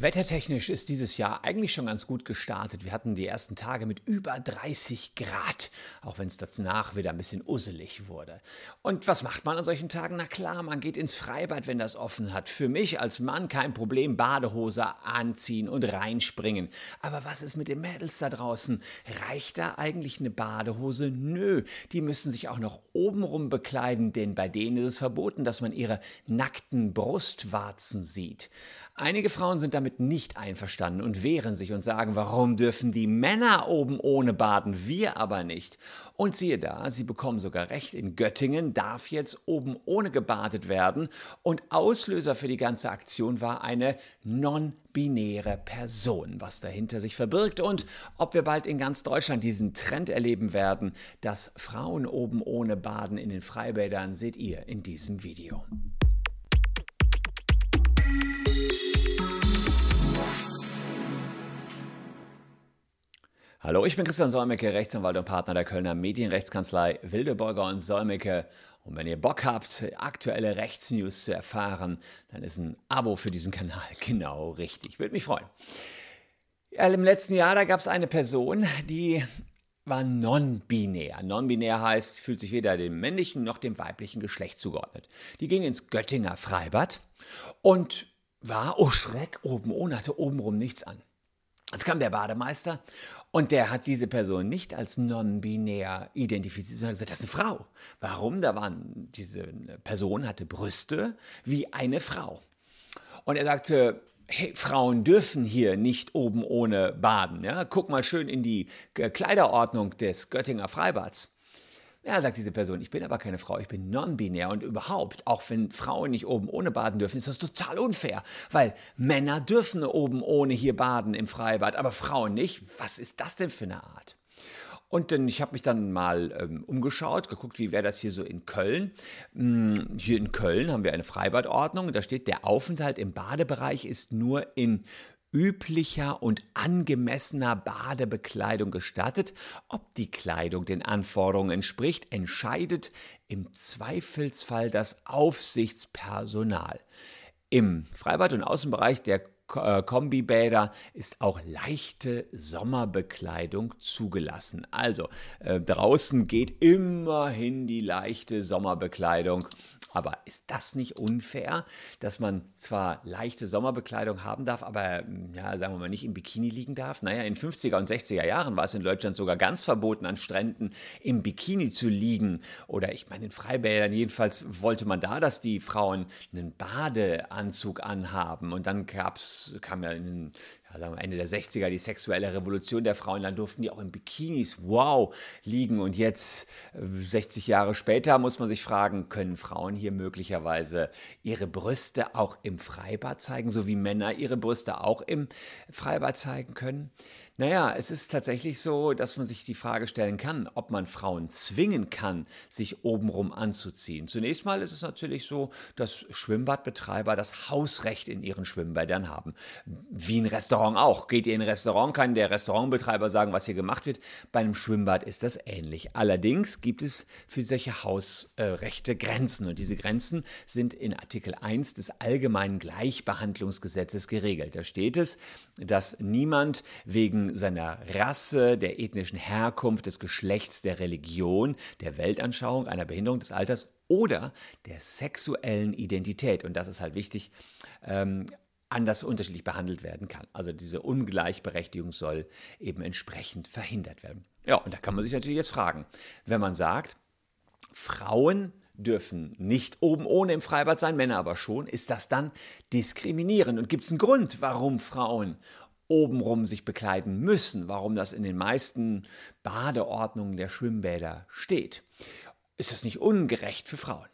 Wettertechnisch ist dieses Jahr eigentlich schon ganz gut gestartet. Wir hatten die ersten Tage mit über 30 Grad, auch wenn es danach wieder ein bisschen usselig wurde. Und was macht man an solchen Tagen? Na klar, man geht ins Freibad, wenn das offen hat. Für mich als Mann kein Problem, Badehose anziehen und reinspringen. Aber was ist mit den Mädels da draußen? Reicht da eigentlich eine Badehose? Nö, die müssen sich auch noch obenrum bekleiden, denn bei denen ist es verboten, dass man ihre nackten Brustwarzen sieht. Einige Frauen sind damit nicht einverstanden und wehren sich und sagen, warum dürfen die Männer oben ohne baden, wir aber nicht? Und siehe da, sie bekommen sogar recht, in Göttingen darf jetzt oben ohne gebadet werden und Auslöser für die ganze Aktion war eine non-binäre Person, was dahinter sich verbirgt und ob wir bald in ganz Deutschland diesen Trend erleben werden, dass Frauen oben ohne baden in den Freibädern, seht ihr in diesem Video. Hallo, ich bin Christian Solmecke, Rechtsanwalt und Partner der Kölner Medienrechtskanzlei Wildeborger und Solmecke. Und wenn ihr Bock habt, aktuelle Rechtsnews zu erfahren, dann ist ein Abo für diesen Kanal genau richtig. Würde mich freuen. Im letzten Jahr, da gab es eine Person, die war non-binär. Non-binär heißt, fühlt sich weder dem männlichen noch dem weiblichen Geschlecht zugeordnet. Die ging ins Göttinger Freibad und war, oh Schreck, oben ohne, hatte obenrum nichts an. Jetzt kam der Bademeister und der hat diese Person nicht als non-binär identifiziert, sondern gesagt, das ist eine Frau. Warum? Da waren, diese Person hatte Brüste wie eine Frau. Und er sagte, hey, Frauen dürfen hier nicht oben ohne baden. Ja? Guck mal schön in die Kleiderordnung des Göttinger Freibads. Ja, sagt diese Person, ich bin aber keine Frau, ich bin non-binär und überhaupt, auch wenn Frauen nicht oben ohne baden dürfen, ist das total unfair, weil Männer dürfen oben ohne hier baden im Freibad, aber Frauen nicht. Was ist das denn für eine Art? Und dann, ich habe mich dann mal ähm, umgeschaut, geguckt, wie wäre das hier so in Köln. Hm, hier in Köln haben wir eine Freibadordnung. Da steht, der Aufenthalt im Badebereich ist nur in üblicher und angemessener Badebekleidung gestattet. Ob die Kleidung den Anforderungen entspricht, entscheidet im Zweifelsfall das Aufsichtspersonal. Im Freibad- und Außenbereich der Kombibäder ist auch leichte Sommerbekleidung zugelassen. Also äh, draußen geht immerhin die leichte Sommerbekleidung aber ist das nicht unfair, dass man zwar leichte Sommerbekleidung haben darf, aber ja, sagen wir mal nicht im Bikini liegen darf? Naja, in 50er und 60er Jahren war es in Deutschland sogar ganz verboten, an Stränden im Bikini zu liegen. Oder ich meine, in Freibädern jedenfalls wollte man da, dass die Frauen einen Badeanzug anhaben. Und dann gab's, kam ja in ja, sagen wir Ende der 60er die sexuelle Revolution der Frauen, dann durften die auch in Bikinis, wow, liegen. Und jetzt, 60 äh, Jahre später, muss man sich fragen, können Frauen hier möglicherweise ihre Brüste auch im Freibad zeigen, so wie Männer ihre Brüste auch im Freibad zeigen können? Naja, es ist tatsächlich so, dass man sich die Frage stellen kann, ob man Frauen zwingen kann, sich obenrum anzuziehen. Zunächst mal ist es natürlich so, dass Schwimmbadbetreiber das Hausrecht in ihren Schwimmbädern haben. Wie ein Restaurant auch. Geht ihr in ein Restaurant, kann der Restaurantbetreiber sagen, was hier gemacht wird. Bei einem Schwimmbad ist das ähnlich. Allerdings gibt es für solche Hausrechte Grenzen. Und diese Grenzen sind in Artikel 1 des Allgemeinen Gleichbehandlungsgesetzes geregelt. Da steht es, dass niemand wegen seiner Rasse, der ethnischen Herkunft, des Geschlechts, der Religion, der Weltanschauung, einer Behinderung des Alters oder der sexuellen Identität. Und das ist halt wichtig. Ähm, anders unterschiedlich behandelt werden kann. Also diese Ungleichberechtigung soll eben entsprechend verhindert werden. Ja, und da kann man sich natürlich jetzt fragen, wenn man sagt, Frauen dürfen nicht oben ohne im Freibad sein, Männer aber schon, ist das dann diskriminierend? Und gibt es einen Grund, warum Frauen obenrum sich bekleiden müssen, warum das in den meisten Badeordnungen der Schwimmbäder steht. Ist das nicht ungerecht für Frauen?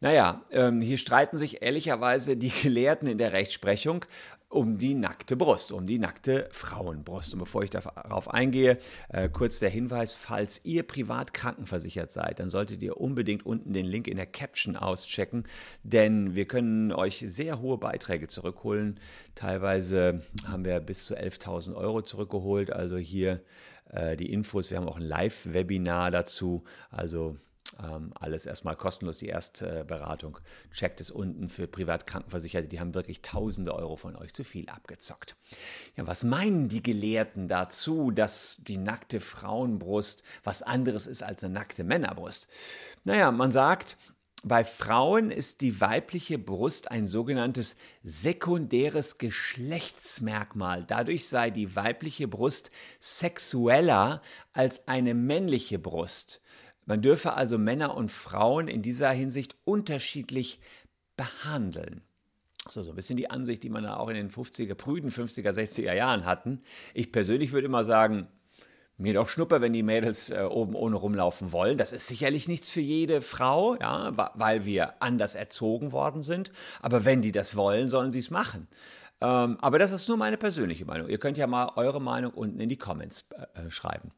Naja, ähm, hier streiten sich ehrlicherweise die Gelehrten in der Rechtsprechung um die nackte Brust, um die nackte Frauenbrust. Und bevor ich darauf eingehe, äh, kurz der Hinweis, falls ihr privat krankenversichert seid, dann solltet ihr unbedingt unten den Link in der Caption auschecken, denn wir können euch sehr hohe Beiträge zurückholen. Teilweise haben wir bis zu 11.000 Euro zurückgeholt. Also hier äh, die Infos, wir haben auch ein Live-Webinar dazu. Also Ähm, alles erstmal kostenlos, die Erstberatung. Checkt es unten für Privatkrankenversicherte, die haben wirklich tausende Euro von euch zu viel abgezockt. Ja, was meinen die Gelehrten dazu, dass die nackte Frauenbrust was anderes ist als eine nackte Männerbrust? Naja, man sagt, bei Frauen ist die weibliche Brust ein sogenanntes sekundäres Geschlechtsmerkmal. Dadurch sei die weibliche Brust sexueller als eine männliche Brust. Man dürfe also Männer und Frauen in dieser Hinsicht unterschiedlich behandeln. So, so ein bisschen die Ansicht, die man auch in den 50er, prüden 50er, 60er Jahren hatten. Ich persönlich würde immer sagen, mir doch Schnuppe, wenn die Mädels äh, oben ohne rumlaufen wollen. Das ist sicherlich nichts für jede Frau, ja, weil wir anders erzogen worden sind. Aber wenn die das wollen, sollen sie es machen. Ähm, aber das ist nur meine persönliche Meinung. Ihr könnt ja mal eure Meinung unten in die Comments äh, schreiben.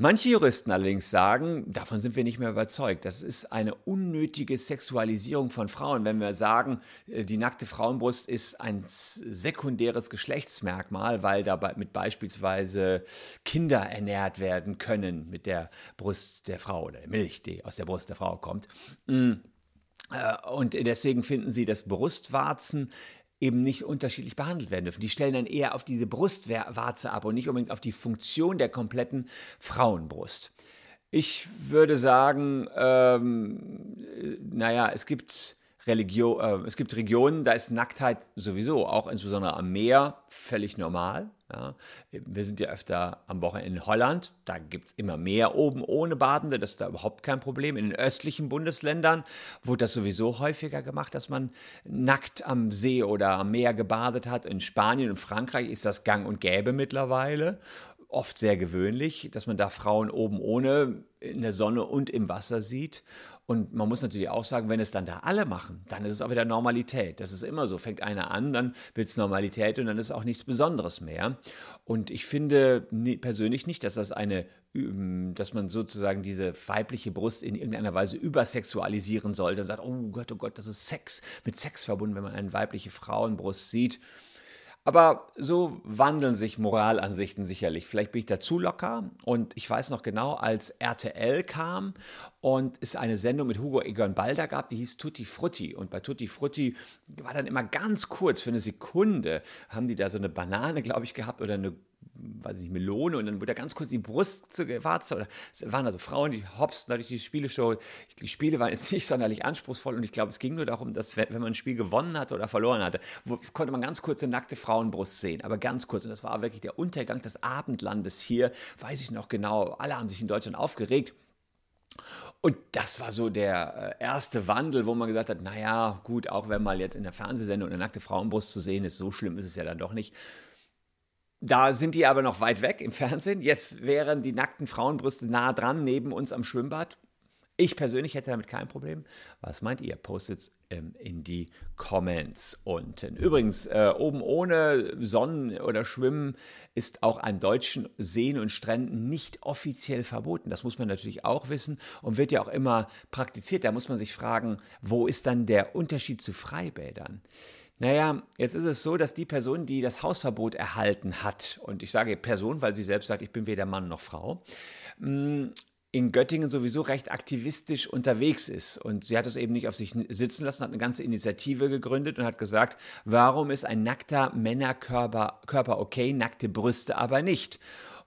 Manche Juristen allerdings sagen, davon sind wir nicht mehr überzeugt, das ist eine unnötige Sexualisierung von Frauen, wenn wir sagen, äh, die nackte Frauenbrust ist ein sekundäres Geschlechtsmerkmal, weil dabei mit beispielsweise Kinder ernährt werden können mit der Brust der Frau oder der Milch, die aus der Brust der Frau kommt. Mm. Äh, und deswegen finden sie, dass Brustwarzen eben nicht unterschiedlich behandelt werden dürfen. Die stellen dann eher auf diese Brustwarze ab und nicht unbedingt auf die Funktion der kompletten Frauenbrust. Ich würde sagen, ähm, naja, es gibt Religion, äh, es gibt Regionen, da ist Nacktheit sowieso, auch insbesondere am Meer, völlig normal. Ja. Wir sind ja öfter am Wochenende in Holland, da gibt es immer mehr oben ohne Badende, das ist da überhaupt kein Problem. In den östlichen Bundesländern wurde das sowieso häufiger gemacht, dass man nackt am See oder am Meer gebadet hat. In Spanien und Frankreich ist das gang und gäbe mittlerweile oft sehr gewöhnlich, dass man da Frauen oben ohne in der Sonne und im Wasser sieht. Und man muss natürlich auch sagen, wenn es dann da alle machen, dann ist es auch wieder Normalität. Das ist immer so. Fängt einer an, dann wird es Normalität und dann ist auch nichts Besonderes mehr. Und ich finde persönlich nicht, dass das eine, dass man sozusagen diese weibliche Brust in irgendeiner Weise übersexualisieren sollte. Sagt, oh Gott, oh Gott, das ist Sex, mit Sex verbunden, wenn man eine weibliche Frauenbrust sieht. Aber so wandeln sich Moralansichten sicherlich. Vielleicht bin ich da zu locker. Und ich weiß noch genau, als RTL kam und es eine Sendung mit Hugo Egon Balder gab, die hieß Tutti Frutti. Und bei Tutti Frutti war dann immer ganz kurz, für eine Sekunde, haben die da so eine Banane, glaube ich, gehabt oder eine weiß ich nicht, Melone und dann wurde da ganz kurz die Brust zu gewarzt. Oder es waren also Frauen, die hopsten durch die Spieleshow. Die Spiele waren jetzt nicht sonderlich anspruchsvoll und ich glaube, es ging nur darum, dass wenn man ein Spiel gewonnen hatte oder verloren hatte, wo, konnte man ganz kurz eine nackte Frauenbrust sehen, aber ganz kurz. Und das war wirklich der Untergang des Abendlandes hier, weiß ich noch genau. Alle haben sich in Deutschland aufgeregt. Und das war so der äh, erste Wandel, wo man gesagt hat, naja, gut, auch wenn mal jetzt in der Fernsehsendung eine nackte Frauenbrust zu sehen ist, so schlimm ist es ja dann doch nicht. Da sind die aber noch weit weg im Fernsehen. Jetzt wären die nackten Frauenbrüste nah dran, neben uns am Schwimmbad. Ich persönlich hätte damit kein Problem. Was meint ihr? Postet es ähm, in die Comments unten. Übrigens, äh, oben ohne Sonnen oder Schwimmen ist auch an deutschen Seen und Stränden nicht offiziell verboten. Das muss man natürlich auch wissen und wird ja auch immer praktiziert. Da muss man sich fragen, wo ist dann der Unterschied zu Freibädern? Naja, jetzt ist es so, dass die Person, die das Hausverbot erhalten hat, und ich sage Person, weil sie selbst sagt, ich bin weder Mann noch Frau, mm, in Göttingen sowieso recht aktivistisch unterwegs ist. Und sie hat es eben nicht auf sich sitzen lassen, hat eine ganze Initiative gegründet und hat gesagt, warum ist ein nackter Männerkörper Körper okay, nackte Brüste aber nicht?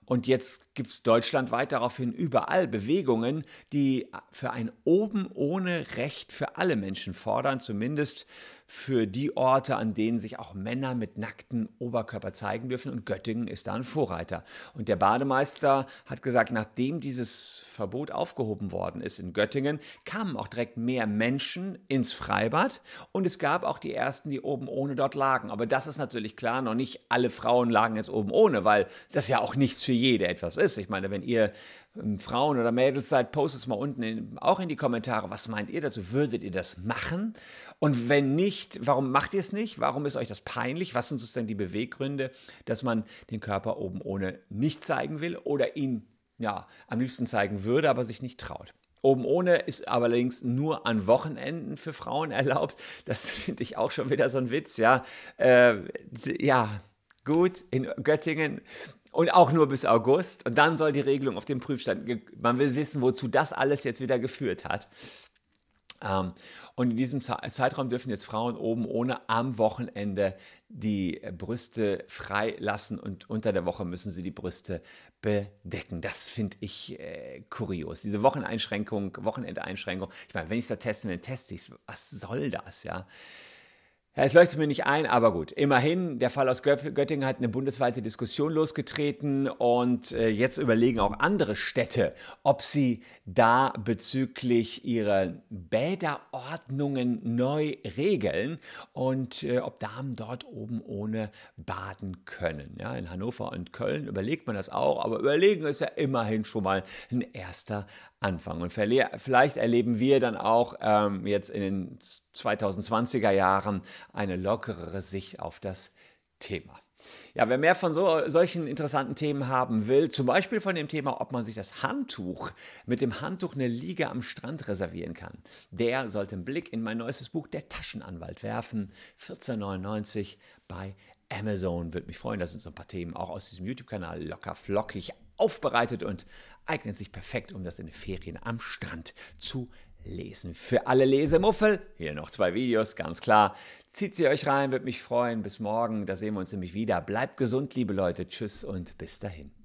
Und jetzt gibt es deutschlandweit daraufhin überall Bewegungen, die für ein Oben ohne Recht für alle Menschen fordern, zumindest für die Orte, an denen sich auch Männer mit nacktem Oberkörper zeigen dürfen. Und Göttingen ist da ein Vorreiter. Und der Bademeister hat gesagt, nachdem dieses Verbot aufgehoben worden ist in Göttingen, kamen auch direkt mehr Menschen ins Freibad. Und es gab auch die ersten, die oben ohne dort lagen. Aber das ist natürlich klar, noch nicht alle Frauen lagen jetzt oben ohne, weil das ja auch nichts für jede etwas ist. Ich meine, wenn ihr Frauen oder Mädels seid, postet es mal unten in, auch in die Kommentare. Was meint ihr dazu? Würdet ihr das machen? Und wenn nicht, warum macht ihr es nicht? Warum ist euch das peinlich? Was sind sozusagen die Beweggründe, dass man den Körper oben ohne nicht zeigen will oder ihn ja am liebsten zeigen würde, aber sich nicht traut? Oben ohne ist allerdings nur an Wochenenden für Frauen erlaubt. Das finde ich auch schon wieder so ein Witz, ja. Äh, ja, gut, in Göttingen Und auch nur bis August. Und dann soll die Regelung auf den Prüfstand, man will wissen, wozu das alles jetzt wieder geführt hat. Ähm, und in diesem Zeitraum dürfen jetzt Frauen oben ohne am Wochenende die Brüste freilassen und unter der Woche müssen sie die Brüste bedecken. Das finde ich äh, kurios. Diese Wocheneinschränkung, Wochenendeinschränkung. Ich meine, wenn ich es da testen will, teste ich es. Was soll das, ja? Es leuchtet mir nicht ein, aber gut. Immerhin, der Fall aus Göttingen hat eine bundesweite Diskussion losgetreten und äh, jetzt überlegen auch andere Städte, ob sie da bezüglich ihrer Bäderordnungen neu regeln und äh, ob Damen dort oben ohne baden können. Ja, in Hannover und Köln überlegt man das auch, aber überlegen ist ja immerhin schon mal ein erster anfangen. Und vielleicht erleben wir dann auch ähm, jetzt in den 2020er Jahren eine lockerere Sicht auf das Thema. Ja, wer mehr von so, solchen interessanten Themen haben will, zum Beispiel von dem Thema, ob man sich das Handtuch mit dem Handtuch eine Liege am Strand reservieren kann, der sollte einen Blick in mein neuestes Buch Der Taschenanwalt werfen. 14,99 bei Amazon. Würde mich freuen, da sind so ein paar Themen auch aus diesem YouTube-Kanal locker flockig aufbereitet und eignet sich perfekt, um das in den Ferien am Strand zu lesen. Für alle Lesemuffel, hier noch zwei Videos, ganz klar. Zieht sie euch rein, würde mich freuen. Bis morgen, da sehen wir uns nämlich wieder. Bleibt gesund, liebe Leute. Tschüss und bis dahin.